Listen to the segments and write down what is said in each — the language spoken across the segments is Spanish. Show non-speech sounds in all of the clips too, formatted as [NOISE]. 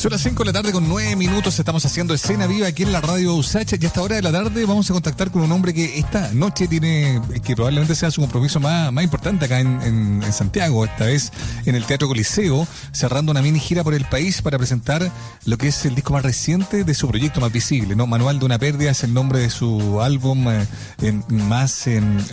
Son las 5 de la tarde con 9 minutos. Estamos haciendo escena viva aquí en la radio Usacha. Y a esta hora de la tarde vamos a contactar con un hombre que esta noche tiene, que probablemente sea su compromiso más, más importante acá en, en, Santiago. Esta vez en el Teatro Coliseo, cerrando una mini gira por el país para presentar lo que es el disco más reciente de su proyecto más visible. ¿no? Manual de una pérdida es el nombre de su álbum eh, más,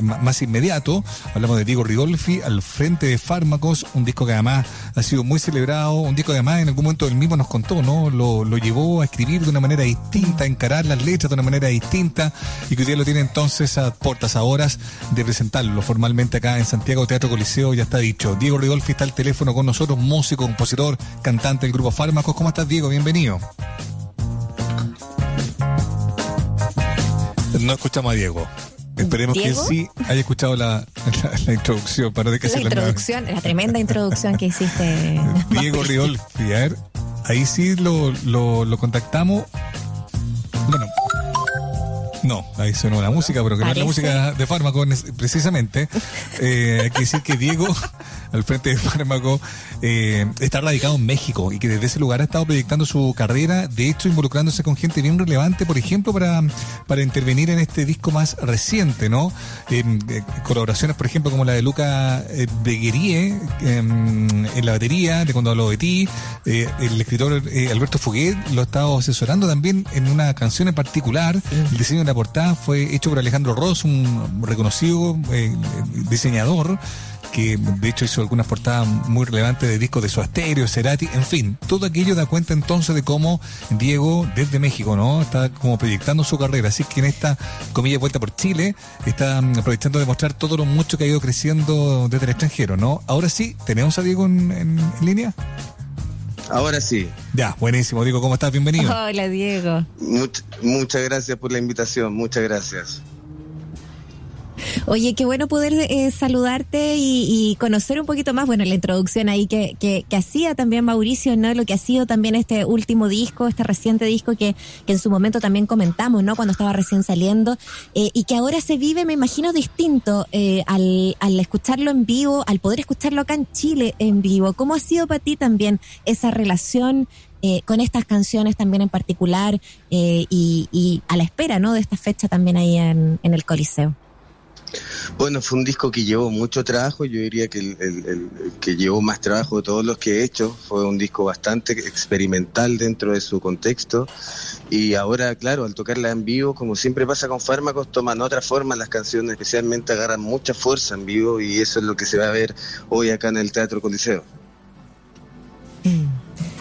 más inmediato. Hablamos de Diego Ridolfi al frente de Fármacos, un disco que además ha sido muy celebrado, un disco que además en algún momento él mismo nos contó, ¿no? Lo, lo, llevó a escribir de una manera distinta, a encarar las letras de una manera distinta y que hoy día lo tiene entonces a portas a horas de presentarlo formalmente acá en Santiago Teatro Coliseo, ya está dicho. Diego Ridolfi está al teléfono con nosotros, músico, compositor, cantante del grupo Fármacos. ¿Cómo estás, Diego? Bienvenido. No escuchamos a Diego. Esperemos que sí haya escuchado la, introducción. Para de que la introducción, la, tremenda introducción que hiciste. Diego Ridolfi, a ver, ahí sí lo, lo, contactamos. Bueno, no, ahí suena la música, pero que no es la música de fármaco precisamente. Eh, hay que decir que Diego al frente de Fármaco, eh, está radicado en México y que desde ese lugar ha estado proyectando su carrera, de hecho involucrándose con gente bien relevante, por ejemplo, para, para intervenir en este disco más reciente, ¿no? Eh, colaboraciones, por ejemplo, como la de Luca eh, Beguerie em, en la batería, de cuando hablo de ti, el escritor Alberto Fuguet lo ha estado asesorando también en una canción en particular, el diseño de la portada fue hecho por Alejandro Ross, un reconocido diseñador, que de hecho hizo algunas portadas muy relevantes de discos de su Asterio, Cerati, en fin, todo aquello da cuenta entonces de cómo Diego desde México, ¿no? Está como proyectando su carrera, así que en esta comilla vuelta por Chile está mm, aprovechando de mostrar todo lo mucho que ha ido creciendo desde el extranjero, ¿no? Ahora sí, ¿tenemos a Diego en, línea? Ahora sí. Ya, buenísimo. Diego, ¿cómo estás? Bienvenido. Hola, Diego. muchas gracias por la invitación. Muchas gracias. Oye, qué bueno poder eh, saludarte y, conocer un poquito más, bueno, la introducción ahí que, que, hacía también Mauricio, ¿no? Lo que ha sido también este último disco, este reciente disco que, que en su momento también comentamos, ¿no? Cuando estaba recién saliendo, eh, y que ahora se vive, me imagino, distinto eh, al, al escucharlo en vivo, al poder escucharlo acá en Chile en vivo. ¿Cómo ha sido para ti también esa relación? con estas canciones también en particular y, y, a la espera ¿no? de esta fecha también ahí en, en el Coliseo. Bueno, fue un disco que llevó mucho trabajo, yo diría que el, que llevó más trabajo de todos los que he hecho, fue un disco bastante experimental dentro de su contexto y ahora, claro, al tocarla en vivo, como siempre pasa con fármacos, toman otra forma las canciones, especialmente agarran mucha fuerza en vivo y eso es lo que se va a ver hoy acá en el Teatro Coliseo.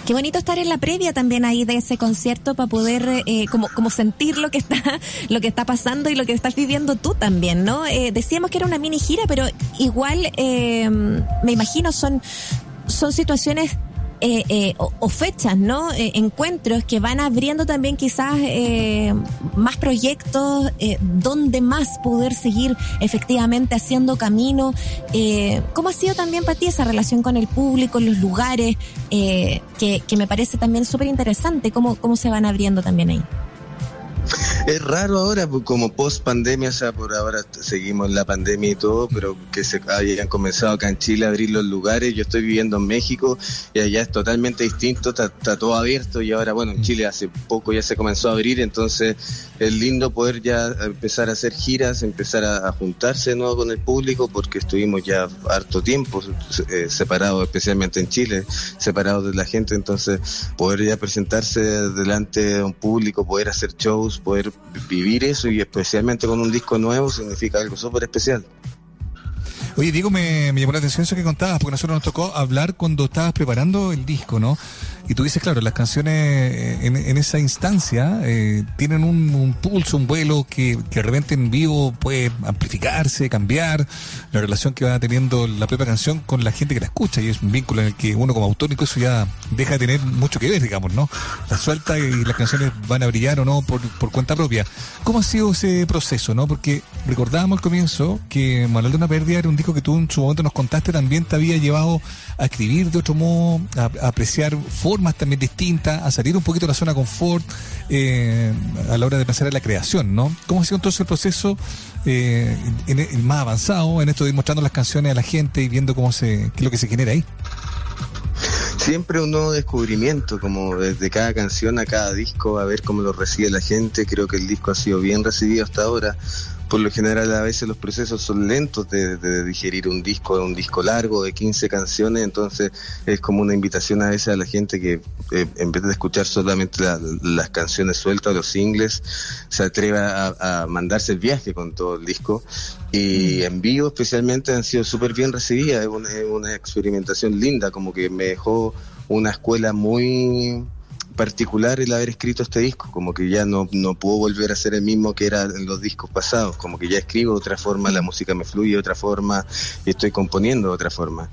Qué bonito estar en la previa también ahí de ese concierto para poder eh, como, como sentir lo que está [LAUGHS] lo que está pasando y lo que estás viviendo tú también, ¿no? Eh, decíamos que era una mini gira, pero igual eh, me imagino son son situaciones eh, eh, o, fechas, ¿no? Eh, encuentros que van abriendo también quizás más proyectos, donde más poder seguir efectivamente haciendo camino. ¿Cómo ha sido también para ti esa relación con el público, los lugares, que, que me parece también súper interesante, cómo, cómo se van abriendo también ahí? Es raro ahora, pues, como post pandemia, o sea, por ahora seguimos la pandemia y todo, pero que se hayan comenzado acá en Chile a abrir los lugares. Yo estoy viviendo en México y allá es totalmente distinto, está, todo abierto y ahora, bueno, en Chile hace poco ya se comenzó a abrir, entonces es lindo poder ya empezar a hacer giras, empezar a, juntarse de nuevo con el público, porque estuvimos ya harto tiempo eh, separados, especialmente en Chile, separados de la gente, entonces poder ya presentarse delante de un público, poder hacer shows, poder vivir eso y especialmente con un disco nuevo significa algo súper especial. Oye, Diego, me, me, llamó la atención eso que contabas, porque nosotros nos tocó hablar cuando estabas preparando el disco, ¿no? Y tú dices, claro, las canciones eh, en, en esa instancia eh, tienen un, pulso, un vuelo que, que de repente en vivo puede amplificarse, cambiar la relación que va teniendo la propia canción con la gente que la escucha. Y es un vínculo en el que uno como autor incluso ya deja de tener mucho que ver, digamos, ¿no? La suelta y las canciones van a brillar o no por, por cuenta propia. ¿Cómo ha sido ese proceso, no? Porque recordábamos al comienzo que Manuel de una Pérdida era un disco que tú en su momento nos contaste también te había llevado a escribir de otro modo, a, a apreciar formas también distintas, a salir un poquito de la zona confort eh, a la hora de pensar en la creación, ¿no? ¿Cómo ha sido entonces el proceso eh, en, más avanzado en esto de ir mostrando las canciones a la gente y viendo cómo se, qué lo que se genera ahí? Siempre un nuevo descubrimiento, como desde cada canción a cada disco, a ver cómo lo recibe la gente. Creo que el disco ha sido bien recibido hasta ahora por lo general a veces los procesos son lentos de, digerir un disco, un disco largo de 15 canciones, entonces es como una invitación a veces a la gente que eh, en vez de escuchar solamente las canciones sueltas, los singles, se atreva a, mandarse el viaje con todo el disco y mm. en vivo especialmente han sido súper bien recibidas, es una experimentación linda, como que me dejó una escuela muy particular el haber escrito este disco, como que ya no, no puedo volver a ser el mismo que era en los discos pasados, como que ya escribo de otra forma, la música me fluye de otra forma y estoy componiendo de otra forma.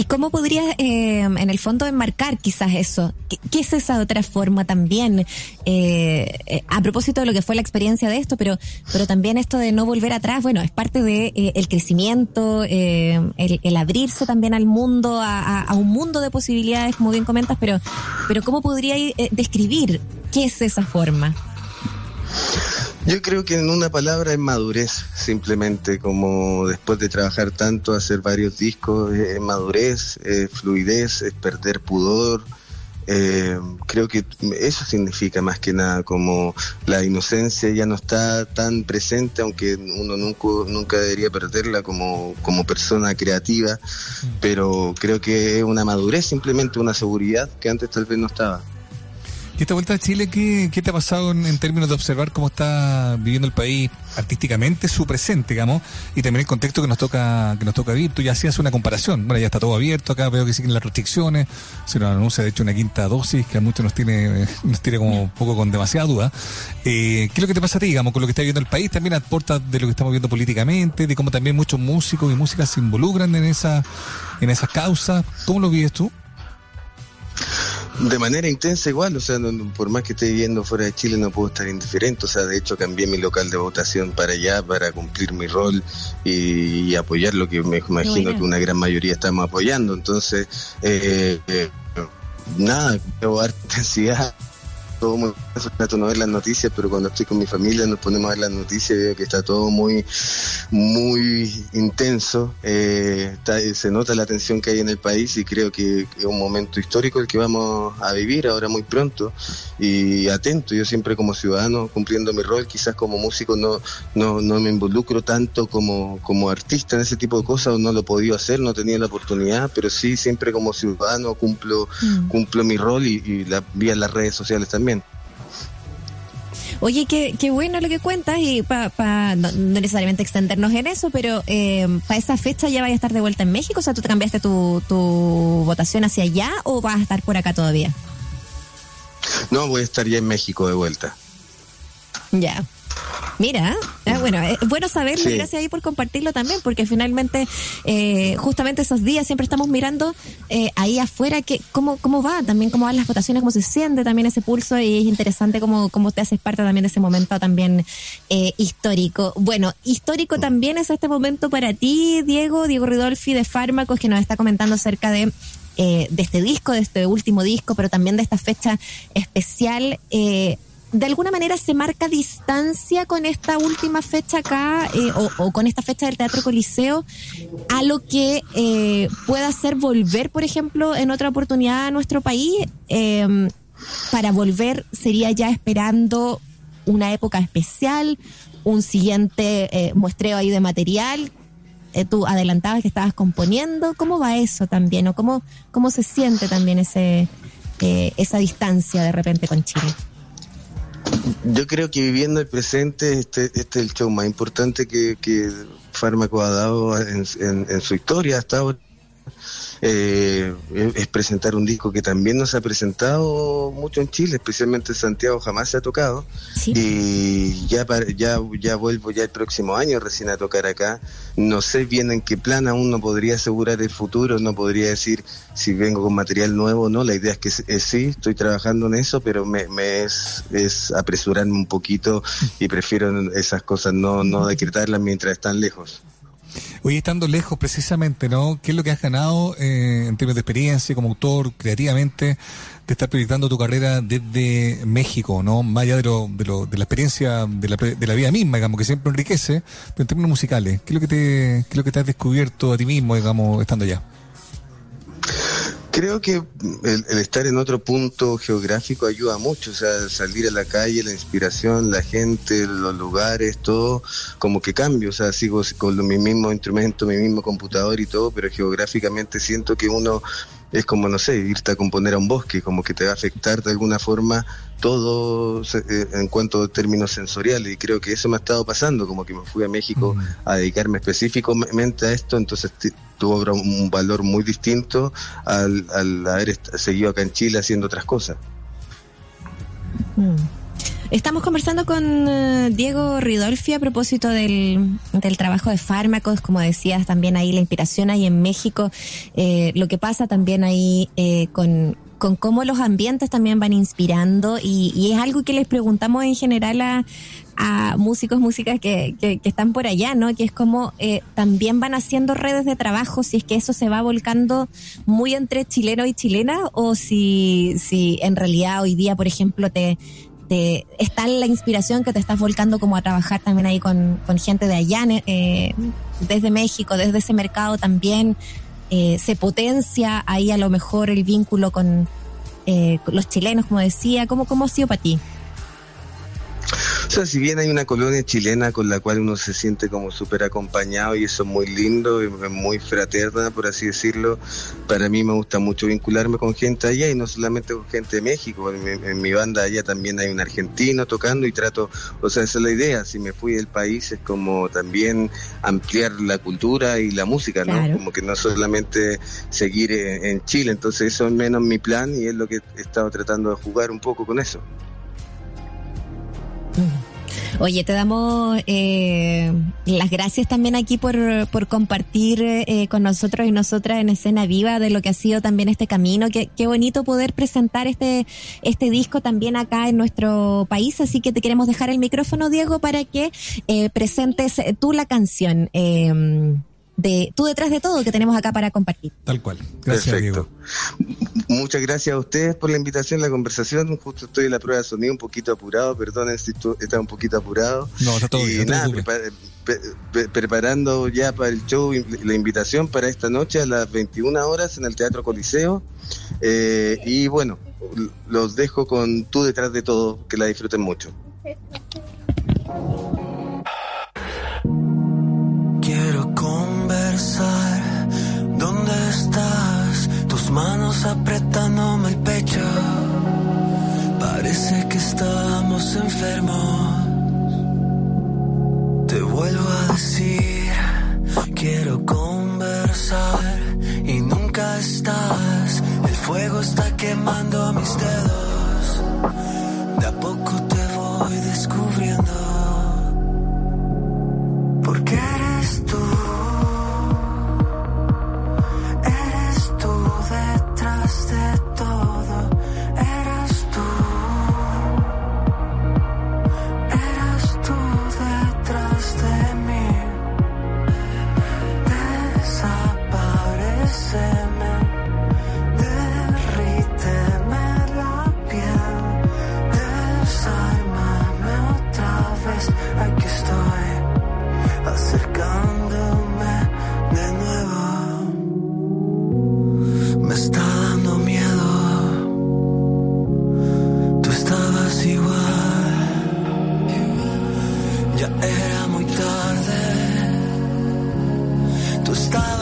¿Y cómo podrías, eh, en el fondo, enmarcar quizás eso? ¿Qué, es esa otra forma también? Eh, eh, a propósito de lo que fue la experiencia de esto, pero, pero también esto de no volver atrás, bueno, es parte de el crecimiento, el, abrirse también al mundo, a, un mundo de posibilidades, como bien comentas, pero, pero ¿cómo podría describir qué es esa forma? Yo creo que en una palabra es madurez, simplemente, como después de trabajar tanto, hacer varios discos, es madurez, es fluidez, es perder pudor. Eh, creo que eso significa más que nada, como la inocencia ya no está tan presente, aunque uno nunca, nunca debería perderla como, como persona creativa, mm. pero creo que es una madurez, simplemente una seguridad que antes tal vez no estaba. ¿Y esta vuelta a Chile qué, qué te ha pasado en, términos de observar cómo está viviendo el país artísticamente, su presente, digamos, y también el contexto que nos toca que nos toca vivir? Tú ya hacías una comparación. Bueno, ya está todo abierto, acá veo que siguen las restricciones, se nos anuncia de hecho una quinta dosis que a muchos nos tiene [LAUGHS] nos tiene como un poco con demasiada duda. Eh, ¿Qué es lo que te pasa a ti, digamos, con lo que está viviendo el país? También aporta de lo que estamos viendo políticamente, de cómo también muchos músicos y músicas se involucran en esa en esas causas. ¿Cómo lo vives tú? De manera intensa igual, o sea, por más que esté viviendo fuera de Chile no puedo estar indiferente, o sea, de hecho cambié mi local de votación para allá para cumplir mi rol y, apoyar lo que me imagino que una gran mayoría estamos apoyando, entonces, eh, eh, nada, harta [LAUGHS] ansiedad todo muy trato no ver las noticias, pero cuando estoy con mi familia nos ponemos a ver las noticias y veo que está todo muy, muy intenso. Eh, se nota la tensión que hay en el país y creo que es un momento histórico el que vamos a vivir ahora muy pronto. Y atento, yo siempre como ciudadano cumpliendo mi rol, quizás como músico no, no, no me involucro tanto como, como artista en ese tipo de cosas, no lo he podido hacer, no tenía la oportunidad, pero sí siempre como ciudadano cumplo, mm. cumplo mi rol y, y la, vía las redes sociales también. Oye, qué, qué bueno lo que cuentas y para no, necesariamente extendernos en eso, pero eh, para esa fecha ya vaya a estar de vuelta en México, o sea, ¿tú te cambiaste tu, tu votación hacia allá o vas a estar por acá todavía? No, voy a estar ya en México de vuelta. Ya. Mira, ah, bueno, es bueno saberlo gracias ahí por compartirlo también, porque finalmente, eh, justamente esos días siempre estamos mirando eh, ahí afuera que cómo, cómo va, también cómo van las votaciones, cómo se siente también ese pulso y es interesante cómo, cómo te haces parte también de ese momento también eh, histórico. Bueno, histórico también es este momento para ti, Diego, Diego Ridolfi de Fármacos, que nos está comentando acerca de de este disco, de este último disco, pero también de esta fecha especial. Eh, de alguna manera se marca distancia con esta última fecha acá eh, o, con esta fecha del Teatro Coliseo a lo que eh, pueda hacer volver, por ejemplo, en otra oportunidad a nuestro país. Em, para volver sería ya esperando una época especial, un siguiente eh, muestreo ahí de material. tú adelantabas que estabas componiendo. ¿Cómo va eso también? ¿O cómo, cómo se siente también ese, esa distancia de repente con Chile? Yo creo que viviendo el presente, este, este es el show más importante que, que Fármaco ha dado en, en su historia hasta ahora eh, es presentar un disco que también nos ha presentado mucho en Chile, especialmente en Santiago jamás se ha tocado. Y ya, ya, ya vuelvo ya el próximo año recién a tocar acá. No sé bien en qué plan, aún no podría asegurar el futuro, no podría decir si vengo con material nuevo o no. La idea es que sí, estoy trabajando en eso, pero me, me es, es apresurarme un poquito y prefiero esas cosas no, no decretarlas mientras están lejos. Hoy estando lejos precisamente, ¿no? ¿Qué es lo que has ganado eh, en términos de experiencia como autor, creativamente, de estar proyectando tu carrera desde México, ¿no? Más allá de, lo, de, lo, de la experiencia de la, de la vida misma, digamos, que siempre enriquece, pero en términos musicales, ¿qué es lo que te, qué es lo que te has descubierto a ti mismo, digamos, estando allá? Creo que el, estar en otro punto geográfico ayuda mucho, o sea, salir a la calle, la inspiración, la gente, los lugares, todo, como que cambia, o sea, sigo con mi mismo instrumento, mi mismo computador y todo, pero geográficamente siento que uno es como, no sé, irte a componer a un bosque, como que te va a afectar de alguna forma todo eh, en cuanto a términos sensoriales y creo que eso me ha estado pasando, como que me fui a México mm. a dedicarme específicamente a esto, entonces tuvo un valor muy distinto al, haber seguido acá en Chile haciendo otras cosas. Mm. Estamos conversando con eh, Diego Ridolfi a propósito del, del, trabajo de fármacos, como decías, también ahí la inspiración ahí en México, eh, lo que pasa también ahí eh, con, con cómo los ambientes también van inspirando y, y, es algo que les preguntamos en general a, a músicos, músicas que, que, están por allá, ¿no? Que es como eh, también van haciendo redes de trabajo, si es que eso se va volcando muy entre chileno y chilena o si, si en realidad hoy día, por ejemplo, te, está la inspiración que te estás volcando como a trabajar también ahí con, gente de allá, eh, desde México, desde ese mercado también. Eh, se potencia ahí a lo mejor el vínculo con, eh, los chilenos, como decía. ¿Cómo, cómo ha sido para ti? O sea, si bien hay una colonia chilena con la cual uno se siente como súper acompañado y eso es muy lindo, y muy fraterna, por así decirlo, para mí me gusta mucho vincularme con gente allá y no solamente con gente de México. En mi, banda allá también hay un argentino tocando y trato, o sea, esa es la idea. Si me fui del país es como también ampliar la cultura y la música, ¿no? Como que no solamente seguir en, en Chile. Entonces, eso es menos mi plan y es lo que he estado tratando de jugar un poco con eso. Oye, te damos eh, las gracias también aquí por, por compartir eh, con nosotros y nosotras en escena viva de lo que ha sido también este camino. Qué, bonito poder presentar este, este disco también acá en nuestro país. Así que te queremos dejar el micrófono, Diego, para que eh, presentes tú la canción. De tú detrás de todo que tenemos acá para compartir. Tal cual. Gracias, Diego. Muchas gracias a ustedes por la invitación, la conversación. Justo estoy en la prueba de sonido un poquito apurado, perdonen si está un poquito apurado. No, está todo bien. nada, preparando ya para el show la invitación para esta noche a las 21 horas en el Teatro Coliseo. Eh, y bueno, los dejo con tú detrás de todo, que la disfruten mucho. Conversar. ¿Dónde estás? Tus manos apretándome el pecho. Parece que estamos enfermos. Te vuelvo a decir, quiero conversar y nunca estás. El fuego está quemando mis dedos. Tú estabas